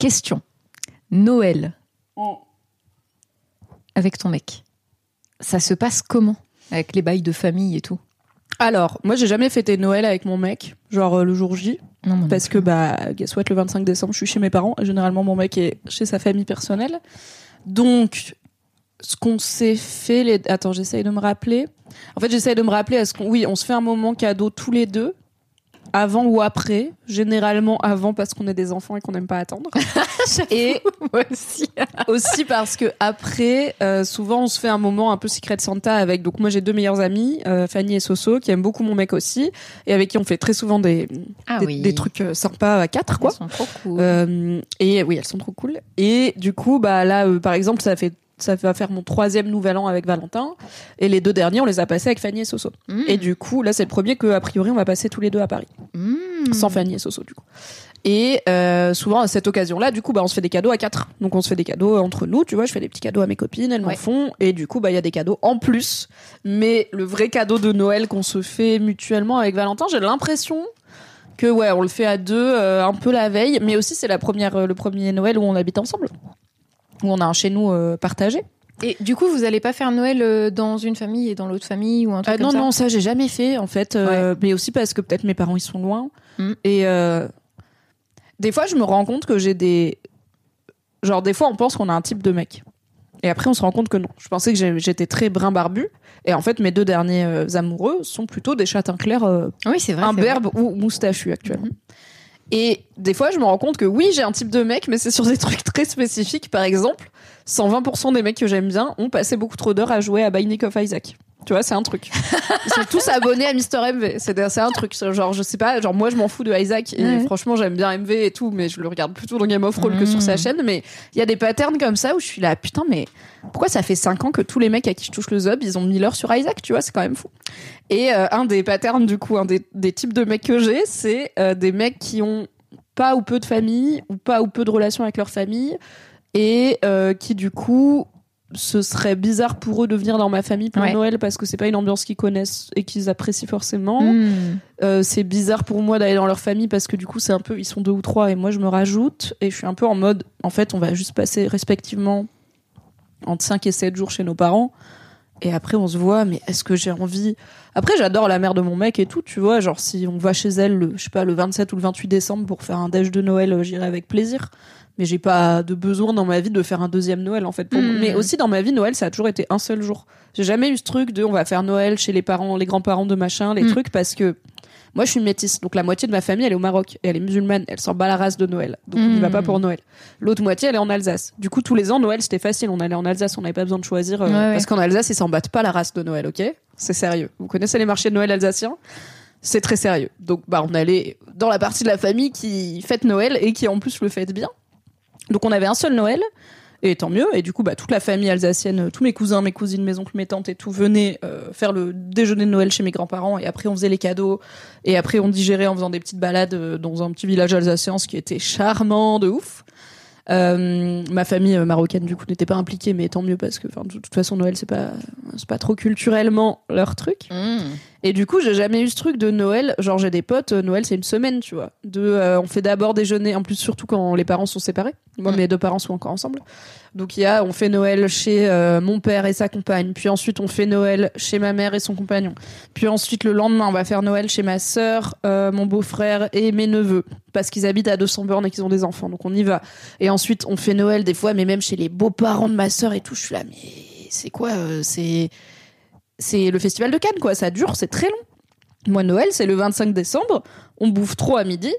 Question. Noël. Avec ton mec. Ça se passe comment Avec les bails de famille et tout? Alors, moi, j'ai jamais fêté Noël avec mon mec, genre euh, le jour J. Non, moi non Parce que, bah, guess what, le 25 décembre, je suis chez mes parents. Et généralement, mon mec est chez sa famille personnelle. Donc, ce qu'on s'est fait, les... attends, j'essaye de me rappeler. En fait, j'essaye de me rappeler, est-ce qu'on, oui, on se fait un moment cadeau tous les deux, avant ou après. Généralement avant parce qu'on est des enfants et qu'on n'aime pas attendre. et Moi aussi. aussi parce que après, euh, souvent, on se fait un moment un peu secret Santa avec. Donc, moi, j'ai deux meilleurs amis, euh, Fanny et Soso, qui aiment beaucoup mon mec aussi, et avec qui on fait très souvent des, Ah des, oui. des trucs euh, sympas à quatre, quoi. Elles sont trop cool. Euh, et oui, elles sont trop cool. Et du coup, bah là, par exemple, ça fait ça va faire mon troisième nouvel an avec Valentin. Et les deux derniers, on les a passés avec Fanny et Soso. Mm. Et du coup, là, c'est le premier que, a priori, on va passer tous les deux à Paris. Mm. Sans Fanny et Soso, du coup. Et euh, souvent, à cette occasion-là, du coup, bah, on se fait des cadeaux à quatre. Donc, on se fait des cadeaux entre nous, tu vois. Je fais des petits cadeaux à mes copines, elles m'en Ouais. font. Et du coup, bah, il y a des cadeaux en plus. Mais le vrai cadeau de Noël qu'on se fait mutuellement avec Valentin, j'ai l'impression que, ouais, on le fait à deux, euh, un peu la veille. Mais aussi, c'est la première, euh, le premier Noël où on habite ensemble. Où on a un chez nous euh, partagé. Et du coup, vous allez pas faire Noël euh, dans une famille et dans l'autre famille ou un truc Ah, comme non, ça non, ça, j'ai jamais fait, en fait. euh, Mais aussi parce que peut-être mes parents, ils sont loin. Mm. Et euh, des fois, je me rends compte que j'ai des. Genre, des fois, on pense qu'on a un type de mec. Et après, on se rend compte que non. Je pensais que j'étais très brun barbu. Et en fait, mes deux derniers euh, amoureux sont plutôt des châtains clairs, euh, Oui, c'est vrai. imberbes ou moustachus actuellement. Mhm. Et des fois, je me rends compte que oui, j'ai un type de mec, mais c'est sur des trucs très spécifiques. Par exemple, 120% des mecs que j'aime bien ont passé beaucoup trop d'heures à jouer à Binding of Isaac. Tu vois, c'est un truc. Ils sont tous abonnés à Mister MV. C'est un truc. Genre, je sais pas, genre moi, je m'en fous de Isaac. Et Ouais. franchement, j'aime bien MV et tout, mais je le regarde plutôt dans Game of Thrones que sur sa chaîne. Mais il y a des patterns comme ça où je suis là, putain, mais pourquoi ça fait 5 ans que tous les mecs à qui je touche le zob, ils ont mis l'heure sur Isaac, tu vois, c'est quand même fou. Et euh, un des patterns, du coup, un des, des types de mecs que j'ai, c'est euh, des mecs qui ont pas ou peu de famille, ou pas ou peu de relations avec leur famille, et euh, qui, du coup, ce serait bizarre pour eux de venir dans ma famille pour Ouais. Noël parce que c'est pas une ambiance qu'ils connaissent et qu'ils apprécient forcément. Mm. Euh, c'est bizarre pour moi d'aller dans leur famille parce que du coup c'est un peu ils sont deux ou trois et moi je me rajoute et je suis un peu en mode en fait on va juste passer respectivement entre 5 et 7 jours chez nos parents et après on se voit mais est-ce que j'ai envie? Après j'adore la mère de mon mec et tout tu vois genre si on va chez elle le, je sais pas le 27 ou le 28 décembre pour faire un déj de Noël euh, j'irai avec plaisir mais j'ai pas de besoin dans ma vie de faire un deuxième Noël en fait pour moi. Mm. mais aussi dans ma vie Noël ça a toujours été un seul jour j'ai jamais eu ce truc de on va faire Noël chez les parents les grands-parents de machin les Mm. trucs parce que moi, je suis métisse, donc la moitié de ma famille, elle est au Maroc et elle est musulmane. Elle s'en bat la race de Noël, donc on n'y va pas pour Noël. L'autre moitié, elle est en Alsace. Du coup, tous les ans, Noël, c'était facile. On allait en Alsace, on n'avait pas besoin de choisir euh, Ouais, ouais. parce qu'en Alsace, ils s'en battent pas la race de Noël, ok? C'est sérieux. Vous connaissez les marchés de Noël alsaciens? C'est très sérieux. Donc, bah, on allait dans la partie de la famille qui fête Noël et qui en plus le fête bien. Donc, on avait un seul Noël. Et tant mieux. Et du coup, bah, toute la famille alsacienne, euh, tous mes cousins, mes cousines, mes oncles, mes tantes et tout venaient euh, faire le déjeuner de Noël chez mes grands-parents. Et après, on faisait les cadeaux. Et après, on digérait en faisant des petites balades euh, dans un petit village alsacien, ce qui était charmant de ouf. Euh, ma famille marocaine, du coup, n'était pas impliquée, mais tant mieux parce que, de toute façon, Noël, c'est pas, c'est pas trop culturellement leur truc. Mm. Et du coup, j'ai jamais eu ce truc de Noël. Genre, j'ai des potes, euh, Noël, c'est une semaine, tu vois. De, euh, on fait d'abord déjeuner, en plus, surtout quand les parents sont séparés. Moi, Mm. mes deux parents sont encore ensemble. Donc, il y a, on fait Noël chez euh, mon père et sa compagne. Puis ensuite, on fait Noël chez ma mère et son compagnon. Puis ensuite, le lendemain, on va faire Noël chez ma sœur, euh, mon beau-frère et mes neveux. Parce qu'ils habitent à 200 bornes et qu'ils ont des enfants. Donc, on y va. Et ensuite, on fait Noël des fois, mais même chez les beaux-parents de ma sœur et tout. Je suis là, mais c'est quoi euh, C'est c'est le festival de Cannes, quoi. Ça dure, c'est très long. Moi, Noël, c'est le 25 décembre. On bouffe trop à midi.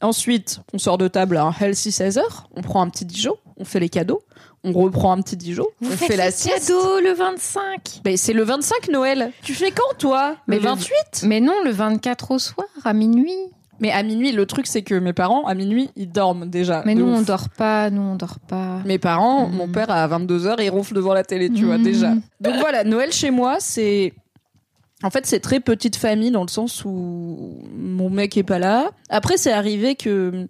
Ensuite, on sort de table à un healthy 16h. On prend un petit Dijon. On fait les cadeaux. On reprend un petit Dijon. Vous on faites fait la les sieste. cadeaux le 25. Mais c'est le 25 Noël. Tu fais quand, toi? Mais Le le- 28 Mais non, le 24 au soir, à minuit. Mais à minuit, le truc, c'est que mes parents, à minuit, ils dorment déjà. Mais nous, on dort pas, nous, on dort pas. Mes parents, Mhm. mon père à 22h, il ronfle devant la télé, tu vois, Mhm. déjà. Donc voilà, Noël chez moi, c'est. En fait, c'est très petite famille dans le sens où mon mec est pas là. Après, c'est arrivé que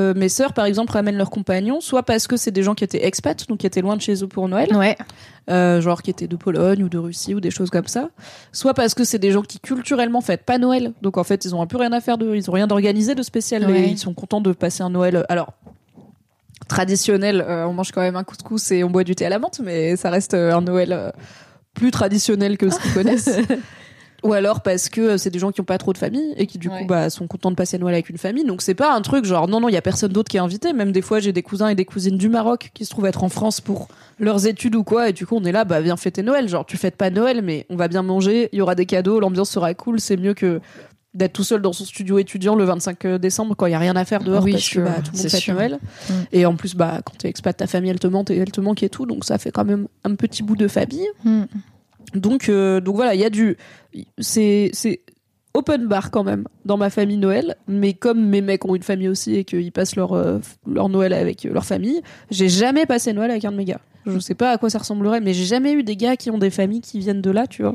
euh, mes sœurs, par exemple, ramènent leurs compagnons, soit parce que c'est des gens qui étaient expats, donc qui étaient loin de chez eux pour Noël, Ouais. euh, genre qui étaient de Pologne ou de Russie ou des choses comme ça, soit parce que c'est des gens qui culturellement fêtent pas Noël, donc en fait ils ont un peu rien à faire de, ils ont rien d'organisé de spécial, Ouais. et ils sont contents de passer un Noël. Alors traditionnel, euh, on mange quand même un couscous et on boit du thé à la menthe, mais ça reste euh, un Noël euh, plus traditionnel que ce qu'ils connaissent. Ou alors parce que euh, c'est des gens qui ont pas trop de famille et qui du Ouais. coup bah, sont contents de passer Noël avec une famille. Donc c'est pas un truc genre non non il y a personne d'autre qui est invité. Même des fois j'ai des cousins et des cousines du Maroc qui se trouvent être en France pour leurs études ou quoi et du coup on est là bah viens fêter Noël. Genre tu fêtes pas Noël mais on va bien manger, il y aura des cadeaux, l'ambiance sera cool. C'est mieux que d'être tout seul dans son studio étudiant le 25 décembre quand il y a rien à faire dehors Oui, parce sûr, que bah, tout le monde fête sûr. Noël. Mm. Et en plus bah quand t'es expat ta famille elle te manque et elle te manque et tout donc ça fait quand même un petit bout de famille. Mm. Donc, euh, donc voilà, il y a du. C'est, open bar quand même dans ma famille Noël. Mais comme mes mecs ont une famille aussi et qu'ils passent leur, euh, leur Noël avec euh, leur famille, j'ai jamais passé Noël avec un de mes gars. Je sais pas à quoi ça ressemblerait, mais j'ai jamais eu des gars qui ont des familles qui viennent de là, tu vois.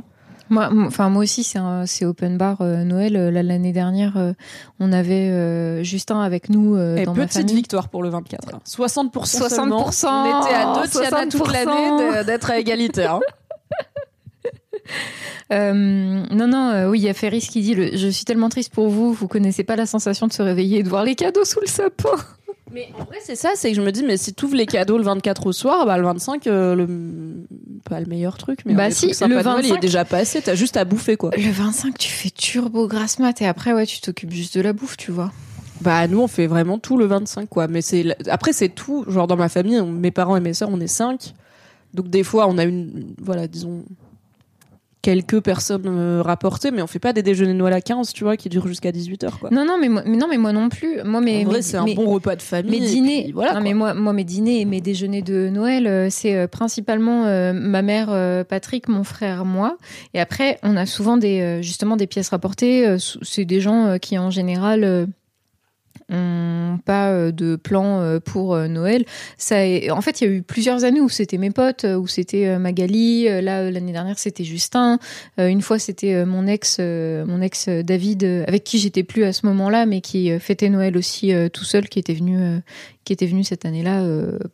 Moi, enfin moi aussi, c'est open bar euh, Noël. Euh, L'année dernière, euh, on avait Justin avec nous et dans ma petite famille. victoire pour le 24. hein. 60%, 60%, seulement. On était à deux Tiana toute 60%. l'année d'être à égalité. hein. Euh, non, non, euh, oui, il y a Ferris qui dit le, Je suis tellement triste pour vous, vous connaissez pas la sensation de se réveiller et de voir les cadeaux sous le sapin. Mais en vrai, c'est ça, c'est que je me dis, mais si tu ouvres les cadeaux le 24 au soir, bah le 25, euh, le... pas le meilleur truc, mais Bah si, le de Noël, il est 25. déjà passé, t'as juste à bouffer quoi. Le 25, tu fais turbo grasse mat et après, ouais, tu t'occupes juste de la bouffe, tu vois. Bah nous on fait vraiment tout le 25 quoi, mais c'est après c'est tout, genre dans ma famille, on- mes parents et mes sœurs, on est cinq. Donc des fois on a une voilà, disons quelques personnes euh, rapportées, mais on fait pas des déjeuners de Noël à 15, tu vois, qui durent jusqu'à 18h quoi. Non, non, mais moi, mais non, mais moi non plus. Moi, mais, en vrai, c'est un bon repas de famille. Mes dîners, puis voilà. non, mais moi, moi, mes dîners et mes déjeuners de Noël, euh, c'est euh, principalement ma mère, Patrick, mon frère, moi. Et après, on a souvent des, justement des pièces rapportées. c'est des gens qui, en général, pas euh, de plan euh, pour euh, Noël. Ça, en fait, il y a eu plusieurs années où c'était mes potes, où c'était Magali. Là, l'année dernière, c'était Justin. Une fois, c'était mon ex, mon ex David, avec qui j'étais plus à ce moment-là, mais qui fêtait Noël aussi tout seul, qui était venu, qui était venu cette année-là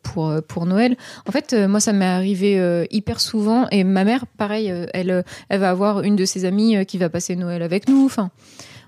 pour pour Noël. En fait, moi, ça m'est arrivé hyper souvent, et ma mère, pareil, elle, elle va avoir une de ses amies qui va passer Noël avec nous. Enfin.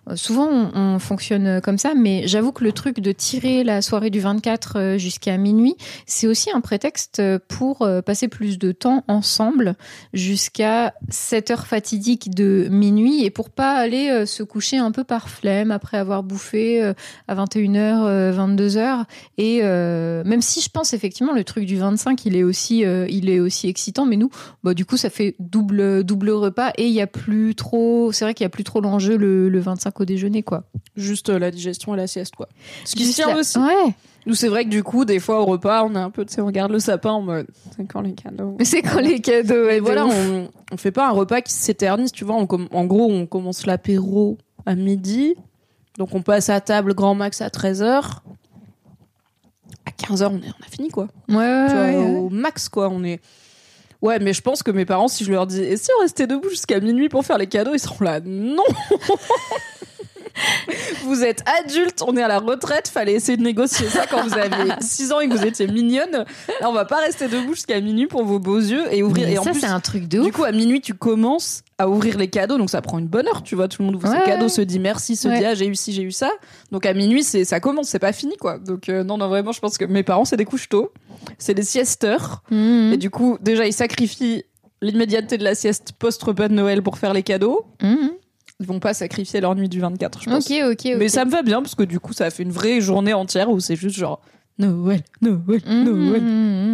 Euh, Souvent, on, on fonctionne euh, comme ça, mais j'avoue que le truc de tirer la soirée du 24 euh, jusqu'à minuit, c'est aussi un prétexte pour passer plus de temps ensemble jusqu'à 7 heures fatidiques de minuit et pour pas aller se coucher un peu par flemme après avoir bouffé à 21h, 22h. Et même si je pense effectivement le truc du 25, il est aussi, il est aussi excitant, mais nous, bah, du coup, ça fait double, double repas et il y a plus trop, c'est vrai qu'il y a plus trop l'enjeu le, le 25 au déjeuner, quoi. Juste euh, la digestion et la sieste quoi. Ce qui tient la- aussi. Ouais. Nous c'est vrai que du coup des fois au repas on a un peu, tu sais, on regarde le sapin en mode c'est quand les cadeaux. Mais c'est quand les cadeaux, Et voilà, on, on fait pas un repas qui s'éternise, tu vois. on com- en gros, on commence l'apéro à midi. Donc, on passe à table grand max à 13h. À 15h, on, est- on a fini, quoi. Ouais, ouais, Tu vois, ouais, ouais. Au max, quoi. On est. Ouais, mais je pense que mes parents, si je leur dis, et si on restait debout jusqu'à minuit pour faire les cadeaux, ils seront là, non Vous êtes adulte, on est à la retraite, fallait essayer de négocier ça quand vous aviez 6 ans et que vous étiez mignonne. Là, on va pas rester debout jusqu'à minuit pour vos beaux yeux et ouvrir. Mais et ça, c'est un truc de du ouf. coup, à minuit, tu commences à ouvrir les cadeaux, donc ça prend une bonne heure, tu vois. Tout le monde ouvre Ouais, ses cadeaux, ouais. se dit merci, se Ouais. dit ah, j'ai eu ci, j'ai eu ça. Donc à minuit, c'est ça commence, c'est pas fini, quoi. Donc euh, non, non, vraiment, je pense que mes parents, c'est des couches tôt, c'est des siesteurs. Mhm. Et du coup, déjà, ils sacrifient l'immédiateté de la sieste post-repas de Noël pour faire les cadeaux. Mhm. Ils vont pas sacrifier leur nuit du 24, je pense. Ok, ok, ok. Mais ça me va bien, parce que du coup, ça fait une vraie journée entière où c'est juste genre Noël, Noël, Mhm, Noël. mhm,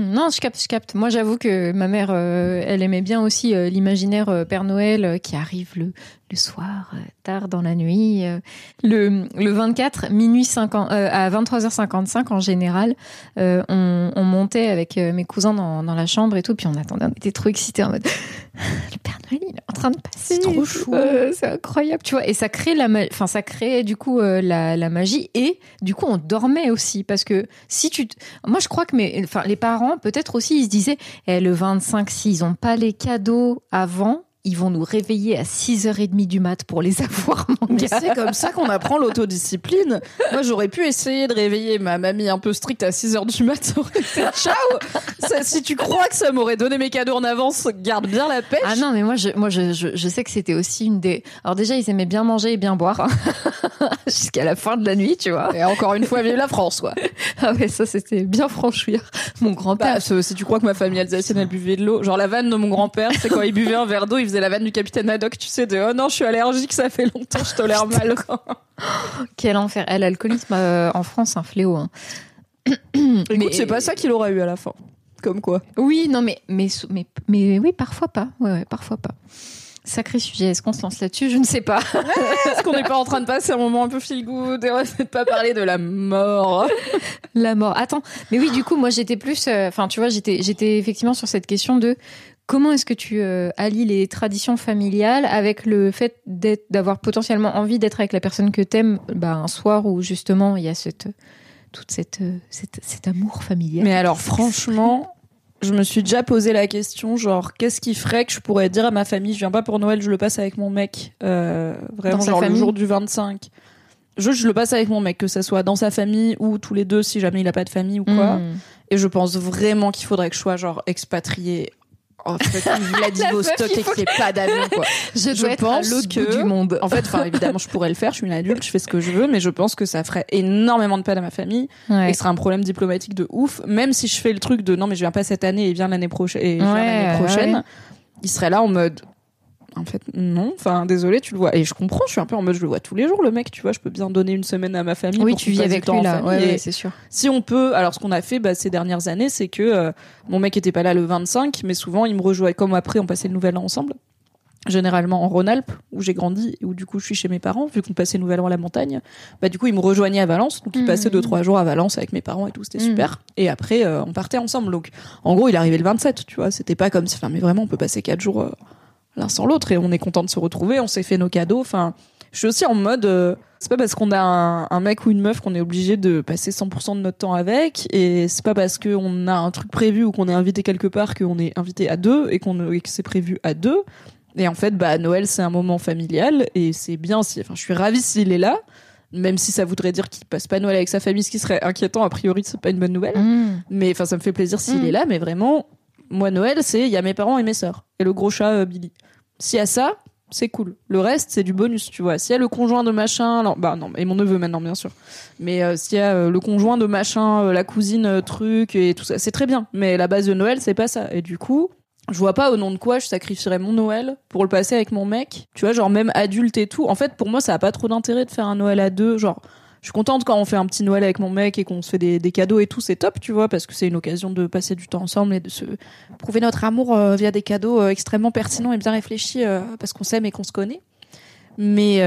mhm. Non, je capte, je capte. Moi, j'avoue que ma mère, euh, elle aimait bien aussi euh, l'imaginaire euh, Père Noël qui arrive le, le soir, tard dans la nuit. le, le 24, minuit 50, euh, à 23h55 en général, on, on montait avec mes cousins dans, dans la chambre et tout, puis on attendait, on était trop excités en mode le Père Noël il est en train de passer. C'est trop chou. Euh, c'est incroyable, tu vois. Et ça crée la, enfin ça crée du coup euh, la, la magie et du coup on dormait aussi parce que si tu, moi je crois que mes, enfin les parents peut-être aussi ils se disaient, eh, le 25 s'ils ont pas les cadeaux avant. Ils vont nous réveiller à 6h30 du mat pour les avoir, gars. c'est comme ça qu'on apprend l'autodiscipline. Moi, j'aurais pu essayer de réveiller ma mamie un peu stricte à 6 heures du mat. Ça aurait été ciao. Ça, si tu crois que ça m'aurait donné mes cadeaux en avance, garde bien la pêche. Ah non, mais moi, je, moi, je, je, je sais que c'était aussi une des. Alors déjà, ils aimaient bien manger et bien boire jusqu'à la fin de la nuit, tu vois. Et encore une fois, vive la France, quoi. Ah ouais, ça c'était bien franchouillard. Mon grand-père. Bah, si tu crois que ma famille alsacienne, elle buvait de l'eau. Genre, la vanne de mon grand-père, c'est quand il buvait un verre d'eau, il faisait la vanne du capitaine Haddock, tu sais, de oh non, je suis allergique, ça fait longtemps, je tolère mal. Quel enfer. Eh, L'alcoolisme euh, en France, un fléau. hein. Écoute, Mais- c'est pas ça qu'il aura eu à la fin. Comme quoi. Oui, non, mais, mais, mais, mais oui, parfois pas. Ouais, ouais, parfois pas. Sacré sujet. Est-ce qu'on se lance là-dessus? Je ne sais pas. Est-ce qu'on n'est pas en train de passer un moment un peu feel good et on va peut-être pas parler de la mort? La mort. Attends, mais oui, du coup, moi, j'étais plus. euh, Enfin, tu vois, j'étais, j'étais effectivement sur cette question de comment est-ce que tu euh, allies les traditions familiales avec le fait d'avoir potentiellement envie d'être avec la personne que t'aimes, bah, un soir où justement il y a cette, toute cette, euh, cette- cet amour familial? Mais alors, franchement, je me suis déjà posé la question, genre, qu'est-ce qui ferait que je pourrais dire à ma famille, je viens pas pour Noël, je le passe avec mon mec, euh, vraiment, le jour du 25. Je, je le passe avec mon mec, que ça soit dans sa famille ou tous les deux, si jamais il a pas de famille ou quoi. Mm. Et je pense vraiment qu'il faudrait que je sois, genre, fucking Vladivostok il et faut qu'il n'y ait pas d'avion, quoi. Je Je dois être pense que- du monde. En fait, enfin, évidemment, je pourrais le faire, je suis une adulte, je fais ce que je veux, mais je pense que ça ferait énormément de peine à ma famille. Ouais. et ce sera un problème diplomatique de ouf. Même si je fais le truc de non, mais je viens pas cette année et viens l'année prochaine, et je viens Ouais, l'année prochaine, ouais. il serait là en mode. En fait, non. Enfin, désolé, tu le vois. Et je comprends, je suis un peu en mode, je le vois tous les jours, le mec, tu vois, je peux bien donner une semaine à ma famille. Oui, pour tu vis avec lui là. Ouais, c'est sûr. si on peut, alors ce qu'on a fait bah, ces dernières années, c'est que euh, mon mec était pas là le 25, mais souvent il me rejoignait, comme après on passait le nouvel an ensemble, généralement en Rhône-Alpes, où j'ai grandi, et où du coup je suis chez mes parents, vu qu'on passait le nouvel an à la montagne, bah du coup il me rejoignait à Valence, donc il Mhm. passait deux trois jours à Valence avec mes parents et tout, c'était Mhm. super. Et après euh, on partait ensemble, donc en gros il arrivait le 27, tu vois, c'était pas comme si, enfin mais vraiment on peut passer quatre jours euh, l'un sans l'autre, et on est content de se retrouver, on s'est fait nos cadeaux, enfin je suis aussi en mode euh, c'est pas parce qu'on a un, un mec ou une meuf qu'on est obligé de passer 100% de notre temps avec et c'est pas parce qu'on a un truc prévu ou qu'on est invité quelque part qu'on est invité à deux et qu'on et que c'est prévu à deux. Et en fait bah Noël c'est un moment familial et c'est bien si enfin je suis ravie s'il est là même si ça voudrait dire qu'il passe pas Noël avec sa famille ce qui serait inquiétant a priori c'est pas une bonne nouvelle. Mm. mais enfin ça me fait plaisir s'il Mm. est là mais vraiment moi Noël c'est il y a mes parents et mes sœurs et le gros chat euh, Billy s'il y a ça c'est cool. Le reste, c'est du bonus, tu vois. S'il y a le conjoint de machin, bah non, et mon neveu maintenant, bien sûr. Mais euh, s'il y a euh, le conjoint de machin, euh, la cousine, truc, et tout ça, c'est très bien. Mais la base de Noël, c'est pas ça. Et du coup, je vois pas au nom de quoi je sacrifierais mon Noël pour le passer avec mon mec. Tu vois, genre même adulte et tout. En fait, pour moi, ça a pas trop d'intérêt de faire un Noël à deux. Genre, je suis contente quand on fait un petit Noël avec mon mec et qu'on se fait des, des cadeaux et tout, c'est top, tu vois, parce que c'est une occasion de passer du temps ensemble et de se prouver notre amour euh, via des cadeaux euh, extrêmement pertinents et bien réfléchis euh, parce qu'on s'aime et qu'on se connaît. Mais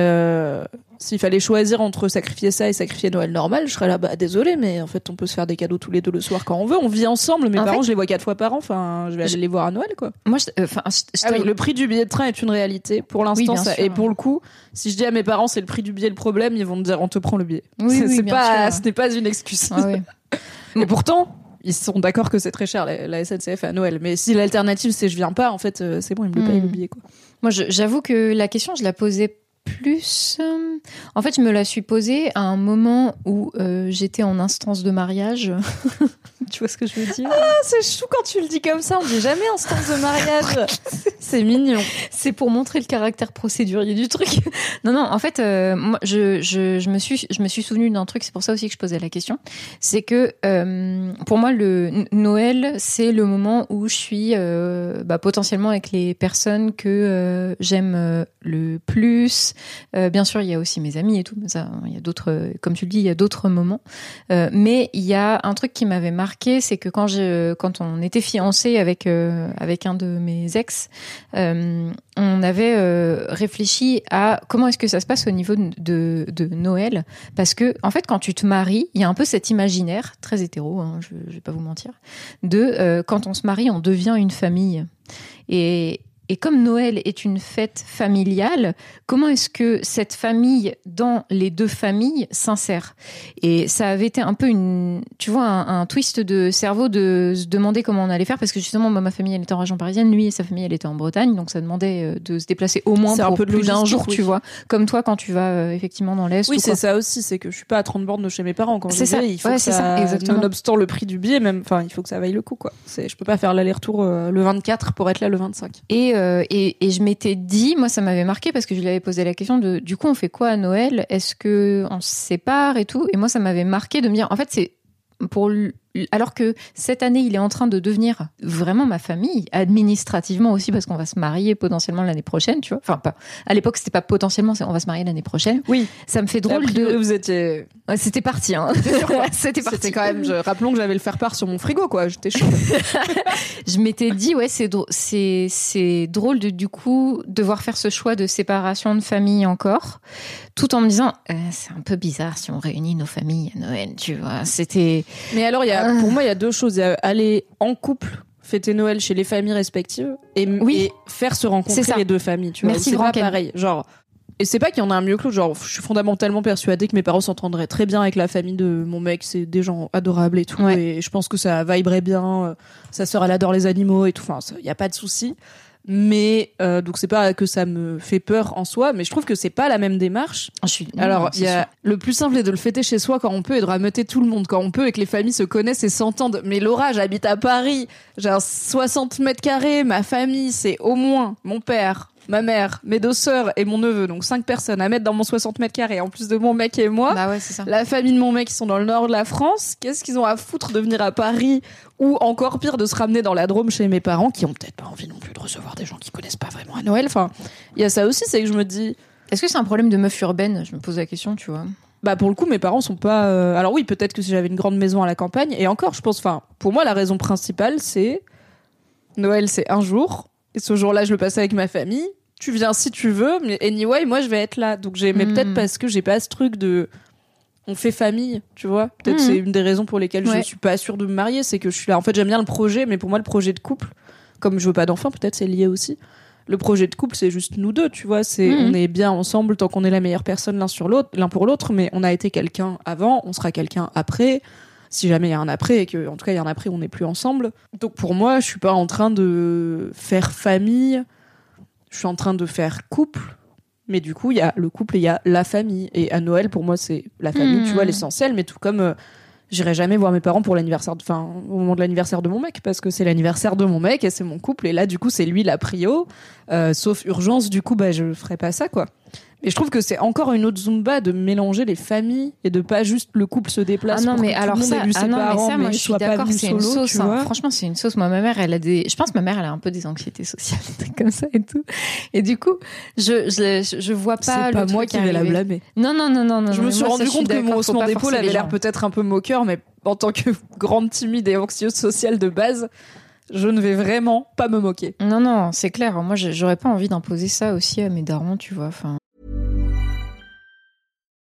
s'il fallait choisir entre sacrifier ça et sacrifier Noël normal, je serais là, bah désolé, mais en fait, on peut se faire des cadeaux tous les deux le soir quand on veut. On vit ensemble. Mes En parents, fait- je les vois quatre fois par an. Enfin, je vais aller les voir à Noël, quoi. Moi, je- euh, je- Ah oui, le prix du billet de train est une réalité. Pour l'instant, Oui. Et pour le coup, si je dis à mes parents c'est le prix du billet le problème, ils vont me dire on te prend le billet. Oui, c'est pas, sûr. ce n'est pas une excuse. Ah. Et pourtant, ils sont d'accord que c'est très cher la, la SNCF à Noël. Mais si l'alternative c'est je viens pas, en fait, euh, c'est bon, ils me le payent Hmm. le billet, quoi. Moi, j'avoue que la question, je la posais plus. euh, En fait, je me la suis posée à un moment où euh, j'étais en instance de mariage. tu vois ce que je veux dire? Ah, c'est chou quand tu le dis comme ça. On dit jamais instance de mariage. c'est mignon. C'est pour montrer le caractère procédurier du truc. non, non, en fait, euh, moi, je, je, je, me suis, je me suis souvenu d'un truc, c'est pour ça aussi que je posais la question. C'est que euh, pour moi, le Noël, c'est le moment où je suis euh, bah, potentiellement avec les personnes que euh, j'aime euh, le plus. Euh, bien sûr, il y a aussi mes amis et tout, mais ça, il y a d'autres, comme tu le dis, il y a d'autres moments. Euh, mais il y a un truc qui m'avait marqué, c'est que quand je, quand on était fiancés avec euh, avec un de mes ex, euh, on avait euh, réfléchi à comment est-ce que ça se passe au niveau de, de, Noël, parce que en fait, quand tu te maries, il y a un peu cet imaginaire très hétéro, hein, je, je vais pas vous mentir, de euh, quand on se marie, on devient une famille. Et Et comme Noël est une fête familiale, comment est-ce que cette famille, dans les deux familles, s'insère? Et ça avait été un peu une, tu vois, un, twist de cerveau de se demander comment on allait faire, parce que justement, moi, ma famille, elle était en région parisienne, lui et sa famille, elle était en Bretagne, donc ça demandait euh, de se déplacer au moins pour un peu plus d'un jour, tu vois. Comme toi, quand tu vas euh, effectivement dans l'Est. Oui, c'est ça aussi, c'est que je suis pas à 30 bornes de chez mes parents. Quand c'est ça, il faut que ça, ça, exactement. nonobstant le prix du billet, même, enfin, il faut que ça vaille le coup, quoi. Je peux pas faire l'aller-retour euh, le 24 pour être là le 25. Et euh, et, je m'étais dit, moi ça m'avait marqué parce que je lui avais posé la question de, du coup on fait quoi à Noël? Est-ce que on se sépare et tout? Et moi ça m'avait marqué de me dire, en fait c'est pour alors que cette année, il est en train de devenir vraiment ma famille, administrativement aussi, parce qu'on va se marier potentiellement l'année prochaine, tu vois. Enfin, pas. À l'époque, c'était pas potentiellement, on va se marier l'année prochaine. Oui. Ça me fait drôle de. Vous étiez. c'était parti, hein. c'était parti. C'était quand même. Je... Rappelons que j'avais le faire part sur mon frigo, quoi. J'étais chaud. je m'étais dit, ouais, c'est drôle, c'est c'est drôle de du coup devoir faire ce choix de séparation de famille encore, tout en me disant, euh, c'est un peu bizarre si on réunit nos familles à Noël, tu vois. C'était. Mais alors, il y a pour moi, il y a deux choses. Il y a aller en couple fêter Noël chez les familles respectives et, oui. faire se rencontrer les deux familles. Tu vois, c'est pas pareil. Genre, et c'est pas qu'il y en a un mieux que l'autre. Genre, je suis fondamentalement persuadée que mes parents s'entendraient très bien avec la famille de mon mec. C'est des gens adorables et tout. Et je pense que ça viberait bien. Sa sœur, elle adore les animaux et tout. Enfin, il y a pas de souci mais euh, donc c'est pas que ça me fait peur en soi mais je trouve que c'est pas la même démarche. Je suis... alors il y a le plus simple est de le fêter chez soi quand on peut et de rameuter tout le monde. Quand on peut et que les familles se connaissent et s'entendent. Mais Laura j'habite à Paris. J'ai 60 mètres carrés ma famille c'est au moins mon père ma mère, mes deux sœurs et mon neveu, donc cinq personnes à mettre dans mon 60 mètres carrés, en plus de mon mec et moi. Bah ouais, ça. La famille de mon mec, qui sont dans le nord de la France. Qu'est-ce qu'ils ont à foutre de venir à Paris ou encore pire de se ramener dans la Drôme chez mes parents, qui ont peut-être pas envie non plus de recevoir des gens qui connaissent pas vraiment à Noël. Enfin, il y a ça aussi, c'est que je me dis. Est-ce que c'est un problème de meuf urbaine? Je me pose la question, tu vois. Bah pour le coup, mes parents sont pas. Euh, alors oui, peut-être que si j'avais une grande maison à la campagne, et encore, je pense. Enfin, pour moi, la raison principale, c'est Noël, c'est un jour. Et ce jour-là, je le passais avec ma famille tu viens si tu veux, mais anyway, moi je vais être là. Donc j'ai, mais peut-être hmm. parce que j'ai pas ce truc de, on fait famille, tu vois. Peut-être hmm. c'est une des raisons pour lesquelles je suis pas sûre de me marier, c'est que je suis là. En fait, j'aime bien le projet, mais pour moi le projet de couple, comme je veux pas d'enfant, peut-être c'est lié aussi. Le projet de couple, c'est juste nous deux, tu vois. C'est, hmm. on est bien ensemble tant qu'on est la meilleure personne l'un sur l'autre, l'un pour l'autre, mais on a été quelqu'un avant, on sera quelqu'un après si jamais il y a un après et que en tout cas il y a un après on n'est plus ensemble. Donc pour moi, je suis pas en train de faire famille je suis en train de faire couple, mais du coup, il y a le couple et il y a la famille. Et à Noël, pour moi, c'est la famille, tu vois, hmm. l'essentiel, mais tout comme euh, j'irai jamais voir mes parents pour l'anniversaire, enfin, au moment de l'anniversaire de mon mec, parce que c'est l'anniversaire de mon mec et c'est mon couple. Et là, du coup, c'est lui la prio. Euh, sauf urgence, du coup, bah, je ferai pas ça, quoi. Et je trouve que c'est encore une autre zumba de mélanger les familles et de pas juste le couple se déplace. Ah non, mais alors ça, ah non, mais ça, moi, je suis d'accord, c'est une sauce. Hein. Franchement, c'est une sauce. Moi, ma mère, elle a des, je pense, que ma mère, elle a un peu des anxiétés sociales, des trucs comme ça et tout. Et du coup, je, je, je vois pas. C'est pas moi qui vais la blâmer. Non, non, non, non, Je me suis rendu compte que mon haussement d'épaule avait l'air peut-être un peu moqueur, mais en tant que grande timide et anxieuse sociale de base, je ne vais vraiment pas me moquer. Non, non, c'est clair. Moi, j'aurais pas envie d'imposer ça aussi à mes darons, tu vois. Enfin.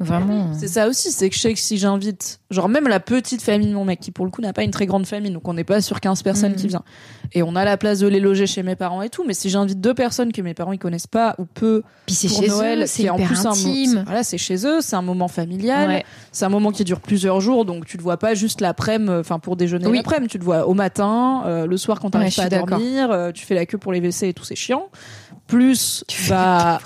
Vraiment. C'est ça aussi, c'est que je sais que si j'invite, genre même la petite famille de mon mec, qui pour le coup n'a pas une très grande famille, donc on n'est pas sur 15 personnes qui mm. viennent, et on a la place de les loger chez mes parents et tout, mais si j'invite deux personnes que mes parents ils connaissent pas ou peu, puis c'est chez Noël, c'est en plus intime. Un, voilà, c'est chez eux, c'est un moment familial, c'est un moment qui dure plusieurs jours, donc tu te vois pas juste l'après-midi, enfin pour déjeuner l'après-midi, tu te vois au matin, euh, le soir quand t'arrives pas à dormir, euh, tu fais la queue pour les WC et tout, c'est chiant. Plus, bah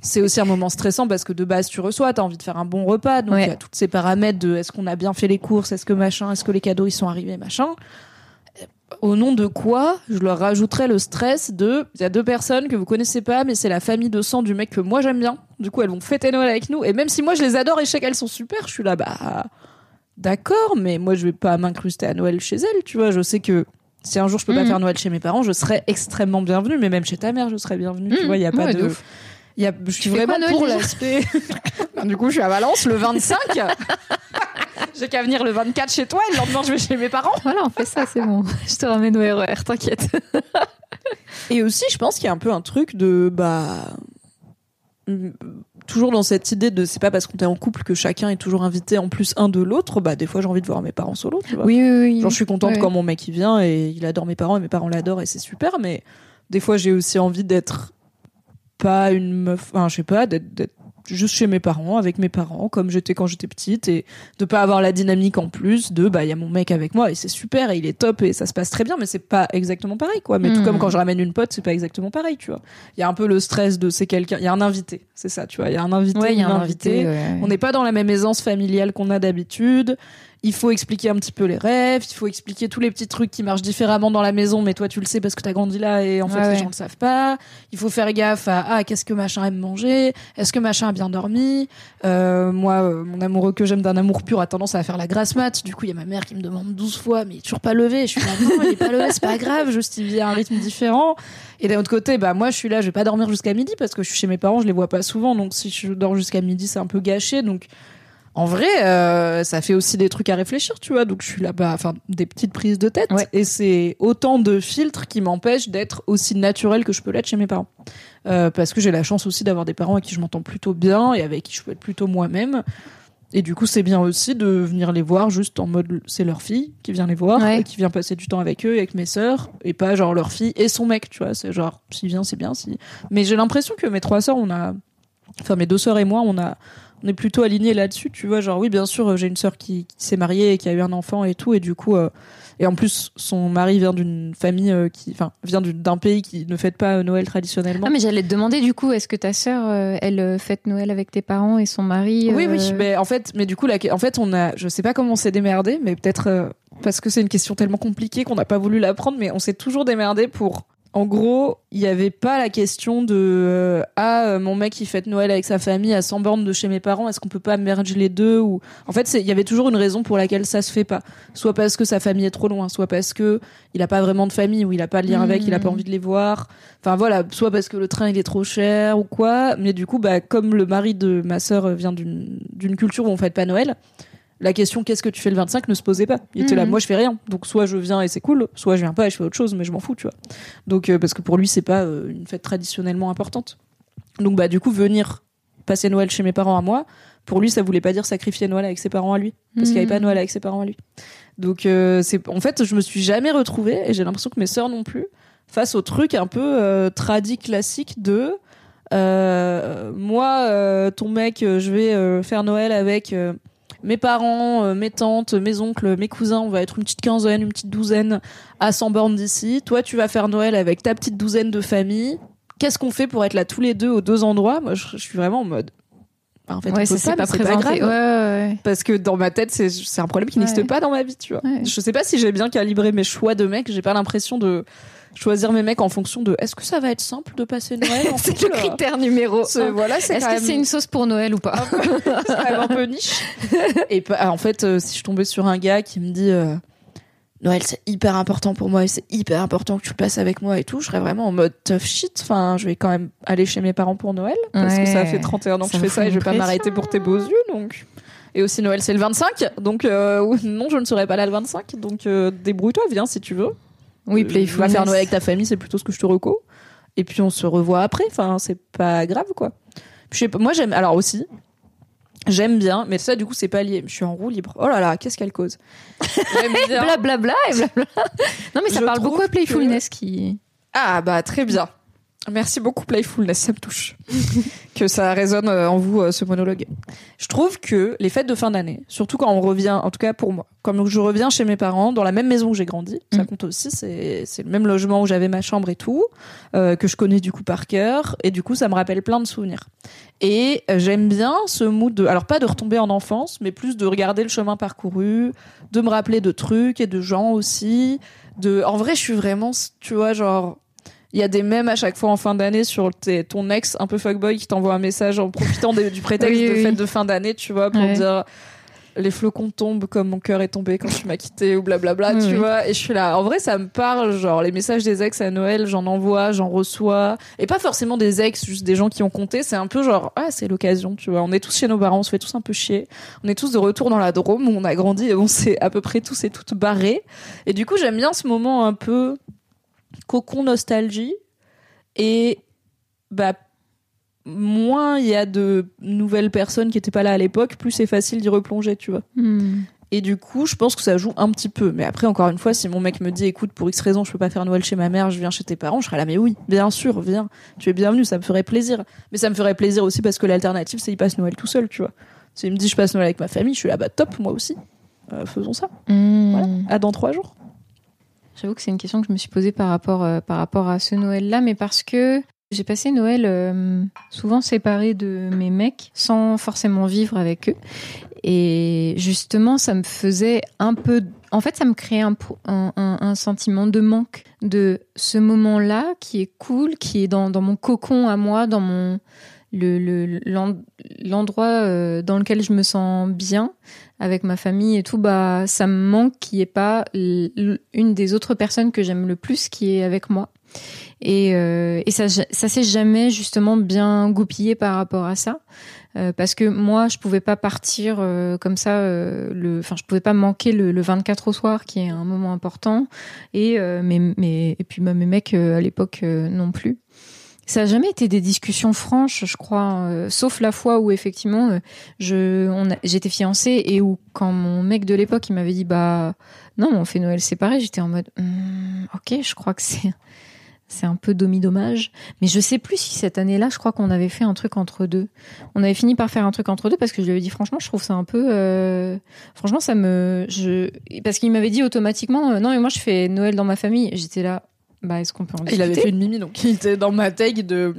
c'est aussi un moment stressant parce que de base tu reçois, t'as envie de faire un bon repas, donc il y a tous ces paramètres de est-ce qu'on a bien fait les courses, est-ce que machin, est-ce que les cadeaux ils sont arrivés, machin. Au nom de quoi je leur rajouterais le stress de il y a deux personnes que vous connaissez pas mais c'est la famille de sang du mec que moi j'aime bien. Du coup elles vont fêter Noël avec nous et même si moi je les adore et je sais qu'elles sont super, je suis là bah d'accord mais moi je vais pas m'incruster à Noël chez elles, tu vois, je sais que Si un jour je peux pas Mhm. faire Noël chez mes parents, je serais extrêmement bienvenue, mais même chez ta mère, je serais bienvenue. Tu Mhm. vois, il y a pas Ouais, de de. ouf. Il Y a, je suis vraiment quoi, pour l'aspect. du coup, je suis à Valence le 25. J'ai qu'à venir le 24 chez toi et le lendemain, je vais chez mes parents. Voilà, on fait ça, c'est bon. Je te ramène au RER, t'inquiète. Et aussi, je pense qu'il y a un peu un truc de bah mm, toujours dans cette idée de c'est pas parce qu'on est en couple que chacun est toujours invité en plus un de l'autre. Bah des fois, j'ai envie de voir mes parents solo. Tu vois. Oui, oui, oui. Genre, je suis contente quand mon mec il vient et il adore mes parents et mes parents l'adorent et c'est super. Mais des fois, j'ai aussi envie d'être pas une meuf, enfin, je sais pas, d'être juste chez mes parents, avec mes parents, comme j'étais quand j'étais petite et de pas avoir la dynamique en plus de bah il y a mon mec avec moi et c'est super et il est top et ça se passe très bien mais c'est pas exactement pareil quoi mais tout Mhm. comme quand je ramène une pote c'est pas exactement pareil tu vois il y a un peu le stress de c'est quelqu'un il y a un invité c'est ça tu vois il y a un invité Ouais, il y a un invité. ouais. On n'est pas dans la même aisance familiale qu'on a d'habitude. Il faut expliquer un petit peu les rêves, il faut expliquer tous les petits trucs qui marchent différemment dans la maison, mais toi tu le sais parce que t'as grandi là et en fait Ouais, les gens le savent pas. Il faut faire gaffe à ah qu'est-ce que machin aime manger, est-ce que machin a bien dormi? Euh, moi, euh, mon amoureux que j'aime d'un amour pur a tendance à faire la grasse mat. Du coup, il y a ma mère qui me demande 12 fois, mais il est toujours pas levé? Je suis là non, il est pas levé, c'est pas grave, juste il vit à un rythme différent. Et d'un autre côté, bah moi je suis là, je vais pas dormir jusqu'à midi parce que je suis chez mes parents, je les vois pas souvent, donc si je dors jusqu'à midi, c'est un peu gâché. Donc en vrai, euh, ça fait aussi des trucs à réfléchir, tu vois. Donc je suis là-bas, enfin des petites prises de tête, Ouais. et c'est autant de filtres qui m'empêchent d'être aussi naturel que je peux l'être chez mes parents. Euh, parce que j'ai la chance aussi d'avoir des parents avec qui je m'entends plutôt bien et avec qui je peux être plutôt moi-même. Et du coup, c'est bien aussi de venir les voir juste en mode c'est leur fille qui vient les voir, Ouais. et qui vient passer du temps avec eux et avec mes sœurs, et pas genre leur fille et son mec, tu vois. C'est genre s'il vient, c'est bien. Si... Mais j'ai l'impression que mes trois sœurs, on a, enfin mes deux sœurs et moi, on a, on est plutôt alignés là-dessus, tu vois. Genre oui, bien sûr, j'ai une sœur qui, qui s'est mariée et qui a eu un enfant et tout, et du coup. euh, et en plus, son mari vient d'une famille euh, qui, enfin, vient d'un pays qui ne fête pas Noël traditionnellement. Ah, mais j'allais te demander du coup, est-ce que ta sœur, euh, elle fête Noël avec tes parents et son mari Oui, oui, mais en fait, mais du coup, en fait, on a, je sais pas comment on s'est démerdé, mais peut-être parce que c'est une question tellement compliquée qu'on n'a pas voulu la prendre, mais on s'est toujours démerdé pour. En gros, il n'y avait pas la question de euh, ah euh, mon mec il fête Noël avec sa famille à 100 bornes de chez mes parents, est-ce qu'on peut pas merger les deux ou en fait il y avait toujours une raison pour laquelle ça se fait pas, soit parce que sa famille est trop loin, soit parce que il a pas vraiment de famille ou il a pas de lien avec, il a pas Mhm. envie de les voir, enfin voilà, soit parce que le train il est trop cher ou quoi, mais du coup bah comme le mari de ma sœur vient d'une d'une culture où on fête pas Noël, la question qu'est-ce que tu fais le 25 ne se posait pas. Il était là, Mhm. moi je fais rien. Donc soit je viens et c'est cool, soit je viens pas et je fais autre chose, mais je m'en fous, tu vois. Donc euh, parce que pour lui c'est pas euh, une fête traditionnellement importante. Donc bah du coup venir passer Noël chez mes parents à moi, pour lui ça voulait pas dire sacrifier Noël avec ses parents à lui, parce qu'il y avait pas Mhm. Noël avec ses parents à lui. Donc euh, c'est en fait je me suis jamais retrouvée et j'ai l'impression que mes sœurs non plus face au truc un peu euh, tradi classique de moi ton mec je vais faire Noël avec mes parents, euh, mes tantes, mes oncles, mes cousins, on va être une petite quinzaine, une petite douzaine à 100 bornes d'ici. Toi, tu vas faire Noël avec ta petite douzaine de familles. Qu'est-ce qu'on fait pour être là tous les deux aux deux endroits? Moi, je, je suis vraiment en mode. Bah, en fait, Ouais, s'est pas, pas c'est pas grave. Ouais. Parce que dans ma tête, c'est c'est un problème qui n'existe pas dans ma vie, tu vois. Je sais pas si j'ai bien calibré mes choix de mecs. J'ai pas l'impression de choisir mes mecs en fonction de est-ce que ça va être simple de passer Noël en C'est le critère numéro C'est- un. Voilà, c'est Est-ce que c'est une sauce pour Noël ou pas c'est quand même un peu niche. Et pas- en fait, euh, si je tombais sur un gars qui me dit euh, Noël, c'est hyper important pour moi et c'est hyper important que tu le passes avec moi et tout, je serais vraiment en mode tough shit. Enfin, je vais quand même aller chez mes parents pour Noël parce que ça fait 31 ans que je fais ça et je vais pas m'arrêter pour tes beaux yeux, donc. Et aussi Noël, c'est le 25, donc euh, non, je ne serai pas là le 25. Donc débrouille-toi, viens si tu veux. Oui, Euh, playful. Va faire Noël avec ta famille, c'est plutôt ce que je te reco. Et puis on se revoit après. Enfin, c'est pas grave, quoi. Puis, je sais pas, moi, j'aime. Alors aussi, j'aime bien, mais ça, du coup, c'est pas lié. Je suis en roue libre. Oh là là, qu'est-ce qu'elle cause? J'aime bien. Blablabla et blabla. Non, mais ça Je parle beaucoup à trouve que- Playfulness qui. Ah bah très bien. Merci beaucoup Playfulness, ça me touche. que ça résonne euh, en vous euh, ce monologue. Je trouve que les fêtes de fin d'année, surtout quand on revient, en tout cas pour moi, comme je reviens chez mes parents, dans la même maison où j'ai grandi, ça Mm. compte aussi, c'est le même logement où j'avais ma chambre et tout, euh, que je connais du coup par cœur, et du coup ça me rappelle plein de souvenirs. Et j'aime bien ce mood de, alors pas de retomber en enfance, mais plus de regarder le chemin parcouru, de me rappeler de trucs et de gens aussi. De, en vrai, je suis vraiment, tu vois, genre, il y a des mèmes à chaque fois en fin d'année sur tes- ton ex un peu fuckboy qui t'envoie un message en profitant des- du prétexte Oui, de oui. fête de fin d'année, tu vois, pour Ouais. dire les flocons tombent comme mon cœur est tombé quand tu m'as quitté ou blablabla, tu oui. vois. Et je suis là. En vrai, ça me parle. Genre, les messages des ex à Noël, j'en envoie, j'en reçois. Et pas forcément des ex, juste des gens qui ont compté. C'est un peu genre, ah, c'est l'occasion, tu vois. On est tous chez nos parents, on se fait tous un peu chier. On est tous de retour dans la Drôme où on a grandi et on s'est à peu près tous et toutes barrés. Et du coup, j'aime bien ce moment un peu cocon nostalgie. Et, bah, moins il y a de nouvelles personnes qui étaient pas là à l'époque, plus c'est facile d'y replonger, tu vois. Hmm. Et du coup, je pense que ça joue un petit peu. Mais après, encore une fois, si mon mec me dit, écoute, pour X raison, je peux pas faire Noël chez ma mère, je viens chez tes parents, je serais là, mais oui, bien sûr, viens. Tu es bienvenu, ça me ferait plaisir. Mais ça me ferait plaisir aussi parce que l'alternative, c'est il passe Noël tout seul, tu vois. S'il me dit, je passe Noël avec ma famille, je suis là, bah top, moi aussi. Euh, faisons ça. Hmm. Voilà. À dans trois jours. J'avoue que c'est une question que je me suis posée par rapport, euh, par rapport à ce Noël-là, mais parce que j'ai passé Noël euh, souvent séparée de mes mecs, sans forcément vivre avec eux. Et justement, ça me faisait un peu... En fait, ça me créait un, un- un sentiment de manque de ce moment-là qui est cool, qui est dans, dans mon cocon à moi, dans mon le- le- l'endroit euh, dans lequel je me sens bien avec ma famille et tout, bah ça me manque qu'il n'y ait pas une des autres personnes que j'aime le plus qui est avec moi. Et, euh, et ça, ça s'est jamais justement bien goupillé par rapport à ça. Euh, parce que moi, je pouvais pas partir euh, comme ça. euh, le, enfin, je pouvais pas manquer le, le 24 au soir, qui est un moment important. Et euh, mes, mes- et puis bah, mes mecs à l'époque non plus. Ça a jamais été des discussions franches, je crois, euh, sauf la fois où effectivement, euh, je, j'étais fiancée et où quand mon mec de l'époque il m'avait dit bah non, on fait Noël séparé, j'étais en mode Hmm, ok, je crois que c'est c'est un peu dommage. Mais je sais plus si cette année-là, je crois qu'on avait fait un truc entre deux. On avait fini par faire un truc entre deux parce que je lui avais dit franchement, je trouve ça un peu. euh, Franchement, ça me. Je... Parce qu'il m'avait dit automatiquement euh, non, mais moi je fais Noël dans ma famille. J'étais là. Bah, est-ce qu'on peut en Il discuter avait fait une mimi, donc il était dans ma tag de.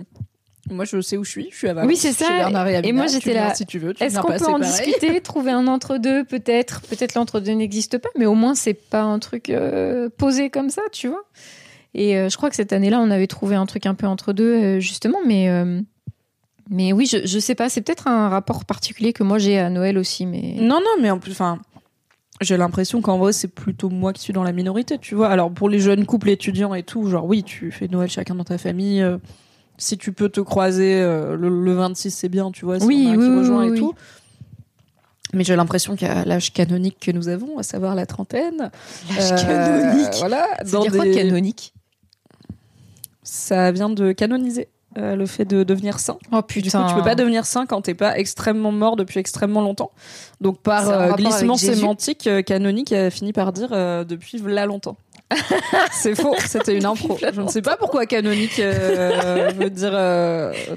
Moi, je sais où je suis. Je suis à Valence. Oui, c'est ça. Bernard et, Et moi, j'étais là. Si tu veux, tu Est-ce qu'on peut en pareil. discuter, trouver un entre-deux peut-être Peut-être l'entre-deux n'existe pas, mais au moins c'est pas un truc euh, posé comme ça, tu vois. Et euh, je crois que cette année-là, on avait trouvé un truc un peu entre deux, euh, justement, mais mais oui, je, je sais pas, c'est peut-être un rapport particulier que moi j'ai à Noël aussi, mais Non, non, mais en plus, enfin, j'ai l'impression qu'en vrai, c'est plutôt moi qui suis dans la minorité, tu vois. Alors, pour les jeunes couples étudiants et tout, genre, oui, tu fais Noël chacun dans ta famille. euh, si tu peux te croiser euh, le, le 26, c'est bien, tu vois. Si Oui, on a oui, qui oui, rejoint oui, et tout. Mais j'ai l'impression qu'à l'âge canonique que nous avons, à savoir la trentaine, L'âge euh, canonique. voilà, dans dire quoi des- canonique? Ça vient de canoniser euh, le fait de devenir saint. Oh Du putain, coup, tu peux pas devenir saint quand t'es pas extrêmement mort depuis extrêmement longtemps. Donc, par euh, glissement sémantique, euh, canonique a fini par dire depuis là longtemps. c'est faux, c'était une impro. Je ne sais pas pourquoi canonique veut dire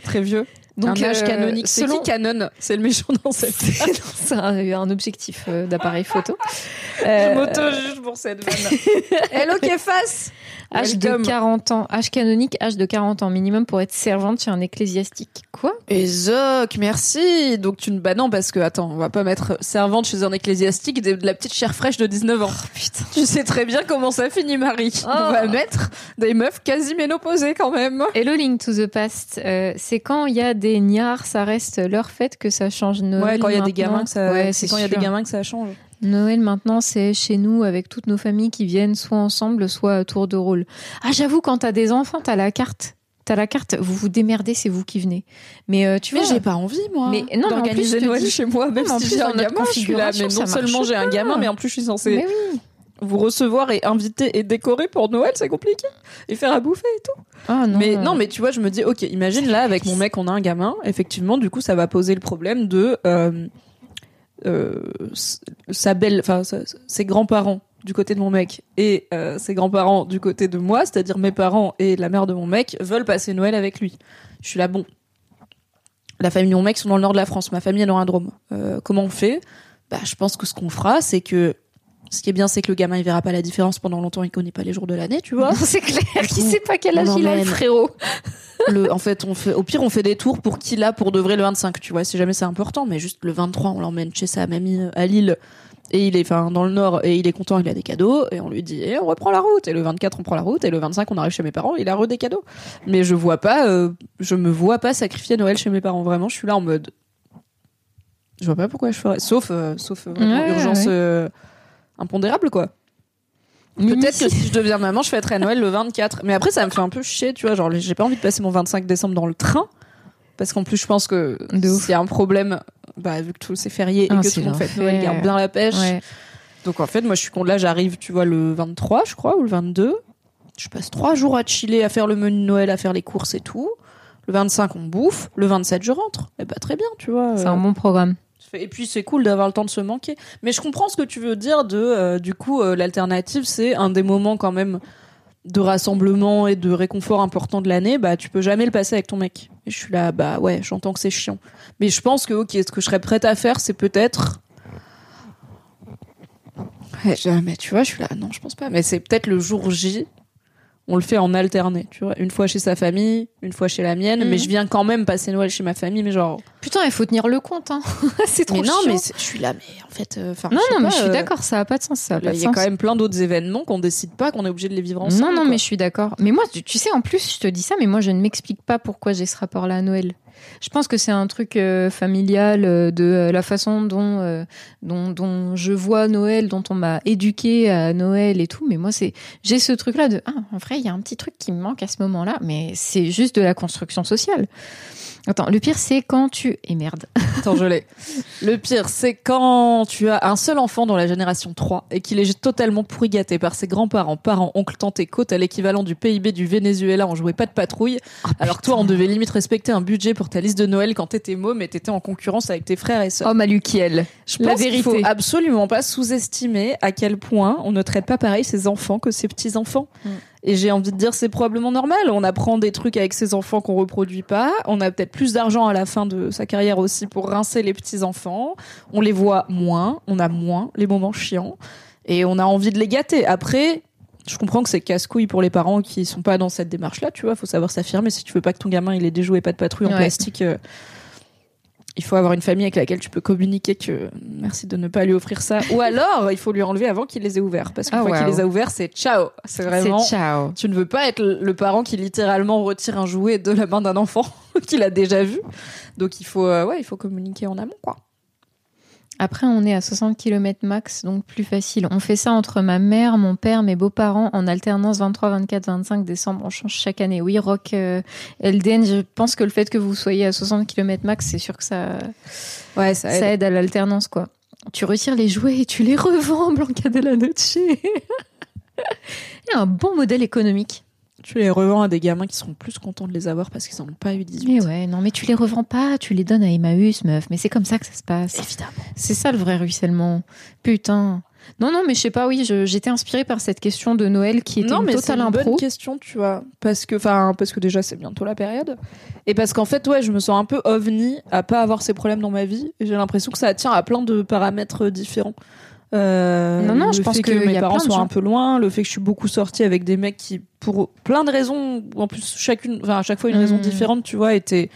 très vieux. Donc, un âge euh, canonique. C'est selon- qui canon C'est le méchant dans cette c'est un, un objectif euh, d'appareil photo. Je Euh, m'auto-juge pour cette vanne. Hello Kéfas Âge de Welcome. 40 ans, âge canonique, âge de 40 ans minimum pour être servante chez un ecclésiastique. Quoi? Et Zoc, merci. Donc tu ne bah non parce que attends, on va pas mettre servante chez un ecclésiastique de, de la petite chair fraîche de 19 ans. Putain. Tu sais très bien comment ça finit, Marie. Oh. On va mettre des meufs quasi ménopausées quand même. Hello Link to the Past, euh, c'est quand il y a des niards, ça reste leur fête que ça change Noël. ouais, quand il y a des maintenant. gamins que ça, Ouais, c'est quand il y a des gamins que ça change. Noël maintenant, c'est chez nous avec toutes nos familles qui viennent soit ensemble, soit à tour de rôle. Ah, j'avoue, quand t'as des enfants, t'as la carte. T'as la carte, vous vous démerdez, c'est vous qui venez. Mais euh, tu Mais vois, j'ai pas envie moi. Mais non, mais en plus, Noël dis- chez moi, même mais en si plus, j'ai un gamin, je suis là. Mais non seulement j'ai un gamin, mais en plus je suis censée Mais oui. Vous recevoir et inviter et décorer pour Noël, c'est compliqué. Et faire à bouffer et tout. Ah non. Mais non, mais tu vois, je me dis, ok, imagine là avec mon mec, on a un gamin. Effectivement, du coup, ça va poser le problème de euh, euh, sa belle, enfin, ses grands-parents du côté de mon mec et euh, ses grands-parents du côté de moi, c'est-à-dire mes parents et la mère de mon mec, veulent passer Noël avec lui. Je suis là, bon. La famille de mon mec sont dans le nord de la France, ma famille est dans un drôme. Comment on fait? Bah, je pense que ce qu'on fera, c'est que ce qui est bien, c'est que le gamin il verra pas la différence pendant longtemps, il connaît pas les jours de l'année, tu vois. c'est clair coup, sait pas quel âge il a, le frérot. le, en fait, on fait, au pire, on fait des tours pour qu'il a pour de vrai le 25, tu vois, si jamais c'est important, mais juste le 23, on l'emmène chez sa mamie euh, à Lille, et il est, enfin, dans le nord, et il est content, il a des cadeaux, et on lui dit, eh, on reprend la route, et le 24, on prend la route, et le 25, on arrive chez mes parents, il a re des cadeaux. Mais je vois pas, euh, je me vois pas sacrifier Noël chez mes parents, vraiment, je suis là en mode, Je vois pas pourquoi je ferais. Sauf, euh, sauf euh, Ouais, urgence ouais. Euh, impondérable, quoi. Peut-être que si je deviens maman, je fêterai Noël le 24. Mais après, ça me fait un peu chier, tu vois. Genre, j'ai pas envie de passer mon 25 décembre dans le train. Parce qu'en plus, je pense que a un problème, bah, vu que tout c'est férié et Ah, que c'est tout le monde fête. Noël, garde bien la pêche. Ouais. Donc en fait, moi, je suis con. Là, j'arrive, tu vois, le 23, je crois, ou le 22. Je passe trois jours à chiller, à faire le menu de Noël, à faire les courses et tout. Le 25, on bouffe. Le 27, je rentre. Et bah, très bien, tu vois. C'est euh, un bon programme. Et puis c'est cool d'avoir le temps de se manquer. Mais je comprends ce que tu veux dire de euh, du coup euh, l'alternative c'est un des moments quand même de rassemblement et de réconfort important de l'année, bah tu peux jamais le passer avec ton mec. Et je suis là bah ouais, j'entends que c'est chiant. Mais je pense que OK, ce que je serais prête à faire c'est peut-être Ouais, je- mais tu vois, je suis là non, je pense pas, mais c'est peut-être le jour J on le fait en alterné, tu vois, une fois chez sa famille, une fois chez la mienne, Mhm. mais je viens quand même passer Noël chez ma famille, mais genre Putain, il faut tenir le compte. Hein. c'est trop mais non, chiant. mais je suis là, mais en fait, euh, Non, non, mais je suis euh, d'accord, ça a pas de sens. Ça Il y a quand même plein d'autres événements qu'on décide pas, qu'on est obligé de les vivre ensemble. non, non, quoi. mais je suis d'accord. Mais moi, tu, tu sais, en plus, je te dis ça, mais moi, je ne m'explique pas pourquoi j'ai ce rapport-là à Noël. Je pense que c'est un truc euh, familial euh, de euh, la façon dont, dont, dont je vois Noël, dont on m'a éduqué à Noël et tout. Mais moi, c'est j'ai ce truc-là de ah, en vrai, il y a un petit truc qui me manque à ce moment-là, mais c'est juste de la construction sociale. Attends, le pire, c'est quand tu et merde. Attends, je l'ai. Le pire, c'est quand tu as un seul enfant dans la génération 3 et qu'il est totalement pourri gâté par ses grands-parents, parents, oncles, tantes et côtes à l'équivalent du PIB du Venezuela, on jouait pas de patrouille. alors que toi, on devait limite respecter un budget pour ta liste de Noël quand t'étais môme et t'étais en concurrence avec tes frères et sœurs. Oh, Malukiel. Je La pense qu'il faut vérité. absolument pas sous-estimer à quel point on ne traite pas pareil ses enfants que ses petits-enfants. Mm. Et j'ai envie de dire, c'est probablement normal. On apprend des trucs avec ses enfants qu'on reproduit pas. On a peut-être plus d'argent à la fin de sa carrière aussi pour rincer les petits-enfants. On les voit moins. On a moins les moments chiants. Et on a envie de les gâter. Après, je comprends que c'est casse-couille pour les parents qui sont pas dans cette démarche-là, tu vois. Faut savoir s'affirmer. Si tu veux pas que ton gamin, il ait des jouets pas de patrouille en plastique, euh, il faut avoir une famille avec laquelle tu peux communiquer que merci de ne pas lui offrir ça. Ou alors, il faut lui enlever avant qu'il les ait ouverts. Parce qu'une Ah, fois qu'il les a ouverts, c'est ciao. C'est vraiment. C'est ciao. Tu ne veux pas être le le parent qui littéralement retire un jouet de la main d'un enfant qu'il a déjà vu. Donc il faut, euh, ouais, il faut communiquer en amont, quoi. Après, on est à 60 km max, donc plus facile. On fait ça entre ma mère, mon père, mes beaux-parents en alternance 23, 24, 25 décembre. On change chaque année. Oui, Rock euh, LDN, je pense que le fait que vous soyez à 60 km max, c'est sûr que ça, Ouais, ça ça aide à l'alternance, quoi. Tu retires les jouets et tu les revends, Blanca de la Noche. Et un bon modèle économique. Tu les revends à des gamins qui seront plus contents de les avoir parce qu'ils en ont pas eu 18. Mais ouais, non, mais tu les revends pas, tu les donnes à Emmaüs, meuf. Mais c'est comme ça que ça se passe. Évidemment. C'est ça le vrai ruissellement. Putain. Non, non, mais je sais pas, oui, j'étais inspirée par cette question de Noël qui était non, une mais c'est totale une impro. bonne question, tu vois. Parce que, enfin, parce que déjà, c'est bientôt la période. Et parce qu'en fait, ouais, je me sens un peu ovni à pas avoir ces problèmes dans ma vie. Et j'ai l'impression que ça tient à plein de paramètres différents. Euh, Non, non, le je pense fait que mes y a parents sont un peu loin, le fait que je suis beaucoup sortie avec des mecs qui, pour plein de raisons, en plus chacune, enfin à chaque fois une raison Mm. différente, tu vois, étaient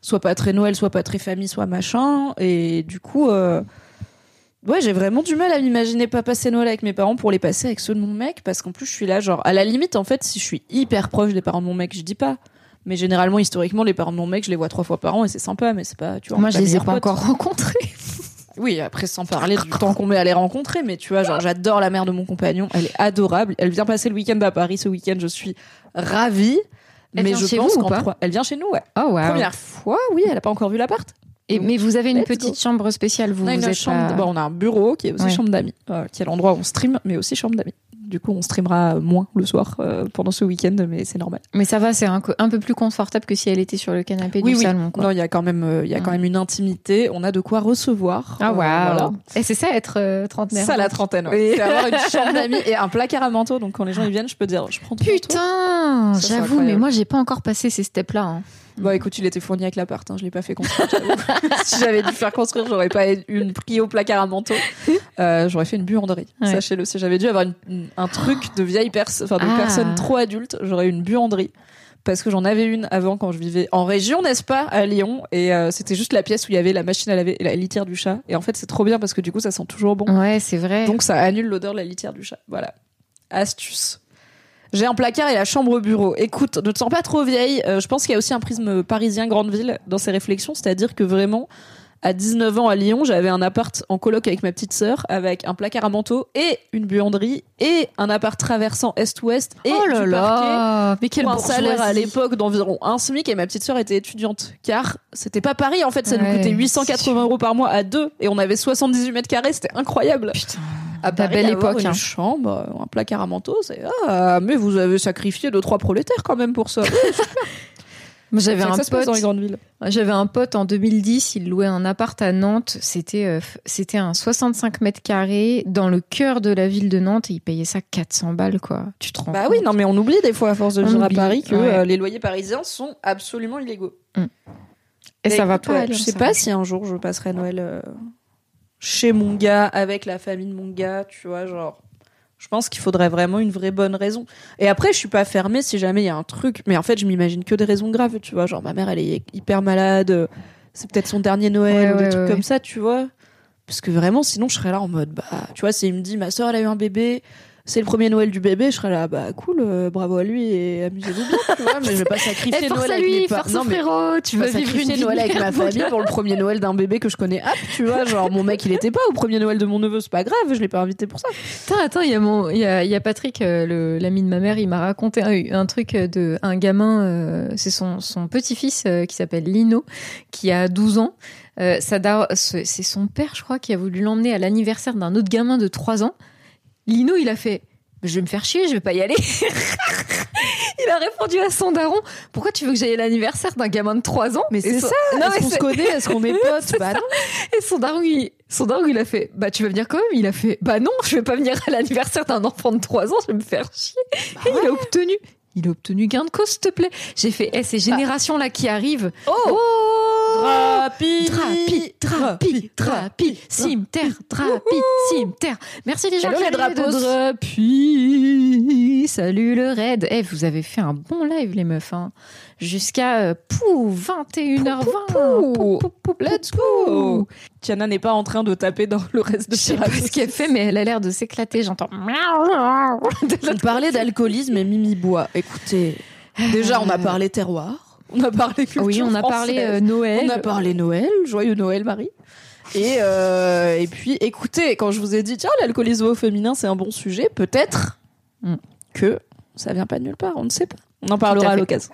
soit pas très Noël, soit pas très famille, soit machin. Et du coup, euh, ouais, j'ai vraiment du mal à m'imaginer pas passer Noël avec mes parents pour les passer avec ceux de mon mec, parce qu'en plus je suis là, genre, à la limite, en fait, si je suis hyper proche des parents de mon mec, je dis pas. Mais généralement, historiquement, les parents de mon mec, je les vois trois fois par an et c'est sympa, mais c'est pas, tu vois. Moi, je les ai pas encore rencontrés. Oui, après sans parler du temps qu'on met à les rencontrer, mais tu vois, genre j'adore la mère de mon compagnon, elle est adorable. Elle vient passer le week-end à Paris ce week-end, je suis ravie. Elle mais vient je chez pense vous ou qu'en pas trois- elle vient chez nous, ouais. Oh, wow. Première fois, oui, elle a pas encore vu l'appart. Et, mais vous avez une Let's petite go. chambre spéciale, vous, on a vous une êtes chambre, pas- bon, on a un bureau qui est aussi Ouais. chambre d'amis, euh, qui est l'endroit où on stream, mais aussi chambre d'amis. Du coup, on streamera moins le soir euh, pendant ce week-end, mais c'est normal. Mais ça va, c'est un, peu plus confortable que si elle était sur le canapé Oui, du oui. salon. Quoi. Non, il y a quand même, euh, il y a quand même une intimité. On a de quoi recevoir. Ah, Euh, waouh. voilà. Et c'est ça, être euh, trentenaire. Ça, la trentaine. ouais. C'est avoir une chambre d'amis et un placard à manteau. Donc, quand les gens ils viennent, je peux dire, je prends manteau. Putain, j'avoue, mais moi, j'ai pas encore passé ces steps-là. hein. Bah, écoute, il était fourni avec l'appart. Hein. Je l'ai pas fait construire. si j'avais dû faire construire, j'aurais pas une pris au placard à manteau. Euh, j'aurais fait une buanderie. Ouais. Sachez-le. Si j'avais dû avoir une- une- un truc de vieille personne, enfin de Ah. personnes trop adultes, j'aurais eu une buanderie. Parce que j'en avais une avant quand je vivais en région, n'est-ce pas, à Lyon. Et euh, c'était juste la pièce où il y avait la machine à laver et la litière du chat. Et en fait, c'est trop bien parce que du coup, ça sent toujours bon. Ouais, c'est vrai. Donc ça annule l'odeur de la litière du chat. Voilà. Astuce. J'ai un placard et la chambre au bureau. Écoute, ne te sens pas trop vieille. Euh, je pense qu'il y a aussi un prisme parisien grande ville dans ces réflexions, c'est-à-dire que vraiment, à 19 ans à Lyon, j'avais un appart en coloc avec ma petite sœur, avec un placard à manteau et une buanderie et un appart traversant est-ouest et oh là du là Mais quel pour un salaire à l'époque d'environ un SMIC. Et ma petite sœur était étudiante car c'était pas Paris en fait. Ça nous coûtait c'est 880 euros par mois à deux et on avait 78 mètres carrés. C'était incroyable. Putain, à Paris, belle avoir époque. une hein. chambre un placard à manteau c'est ah mais vous avez sacrifié deux trois prolétaires quand même pour ça J'avais un pote. J'avais un pote en 2010, il louait un appart à Nantes. C'était euh, c'était un 65 mètres carrés dans le cœur de la ville de Nantes et il payait ça 400 balles quoi. Tu te rends bah compte oui non mais on oublie des fois à force de On vivre à Paris que ouais. euh, les loyers parisiens sont absolument illégaux Et Bah, ça va pas. ouais, Je sais pas si un jour je passerai Noël euh, chez mon gars, avec la famille de mon gars, tu vois, genre. Je pense qu'il faudrait vraiment une vraie bonne raison. Et après, je suis pas fermée si jamais il y a un truc. Mais en fait, je m'imagine que des raisons graves, tu vois. Genre, ma mère, elle est hyper malade. C'est peut-être son dernier Noël Ouais, ou des ouais, trucs ouais, comme ça, tu vois. Parce que vraiment, sinon, je serais là en mode, bah, tu vois, s'il me dit, ma soeur, elle a eu un bébé, c'est le premier Noël du bébé, je serais là, bah, cool, euh, bravo à lui et amusez-vous bien, tu vois. Mais je vais pas sacrifier Eh, force Noël à avec mes lui, force Non, au mais- frérot, tu vas vivre une sacrifier vie Noël avec ma famille pour le premier Noël d'un bébé que je connais hop tu vois genre mon mec il était pas au premier Noël de mon neveu c'est pas grave je l'ai pas invité pour ça Attends, attends, il y a mon, il y a, il y a Patrick, euh, le- l'ami de ma mère, il m'a raconté un, un truc de un gamin, euh, c'est son, son petit-fils euh, qui s'appelle Lino, qui a 12 ans. Euh, sa dar- c'est c'est son père, je crois, qui a voulu l'emmener à l'anniversaire d'un autre gamin de 3 ans. Lino, il a fait, je vais me faire chier, je vais pas y aller. il a répondu à son daron, pourquoi tu veux que j'aille à l'anniversaire d'un gamin de 3 ans? Mais c'est son- ça est-ce qu'on se connaît est-ce qu'on est potes bah non Et son daron, il, son daron, il a fait, bah tu vas venir quand même? Il a fait, bah non, je vais pas venir à l'anniversaire d'un enfant de 3 ans, je vais me faire chier. Et il a obtenu, il a obtenu gain de cause, s'il te plaît. J'ai fait, eh, ces générations là qui arrivent. oh Drapi Drapi, drapi, drapi, cimetière, drapi, cimetière. Merci les gens qui les drapi. Salut le raid. Eh, vous avez fait un bon live les meufs. Hein. Jusqu'à euh, pou, 21h20. pou, Pou, pou, pou, let's go Tiana n'est pas en train de taper dans le reste de Je sais pas ce qu'elle fait, mais elle a l'air de s'éclater. J'entends. on parlait d'alcoolisme et Mimi boit écoutez déjà on a parlé terroir on a parlé culture Oui, on a parlé euh, Noël. On a parlé Noël, joyeux Noël Marie. Et, euh, et puis, écoutez, quand je vous ai dit, tiens, l'alcoolisme au féminin, c'est un bon sujet, peut-être Mm. que ça vient pas de nulle part, on ne sait pas. On en parlera à l'occasion.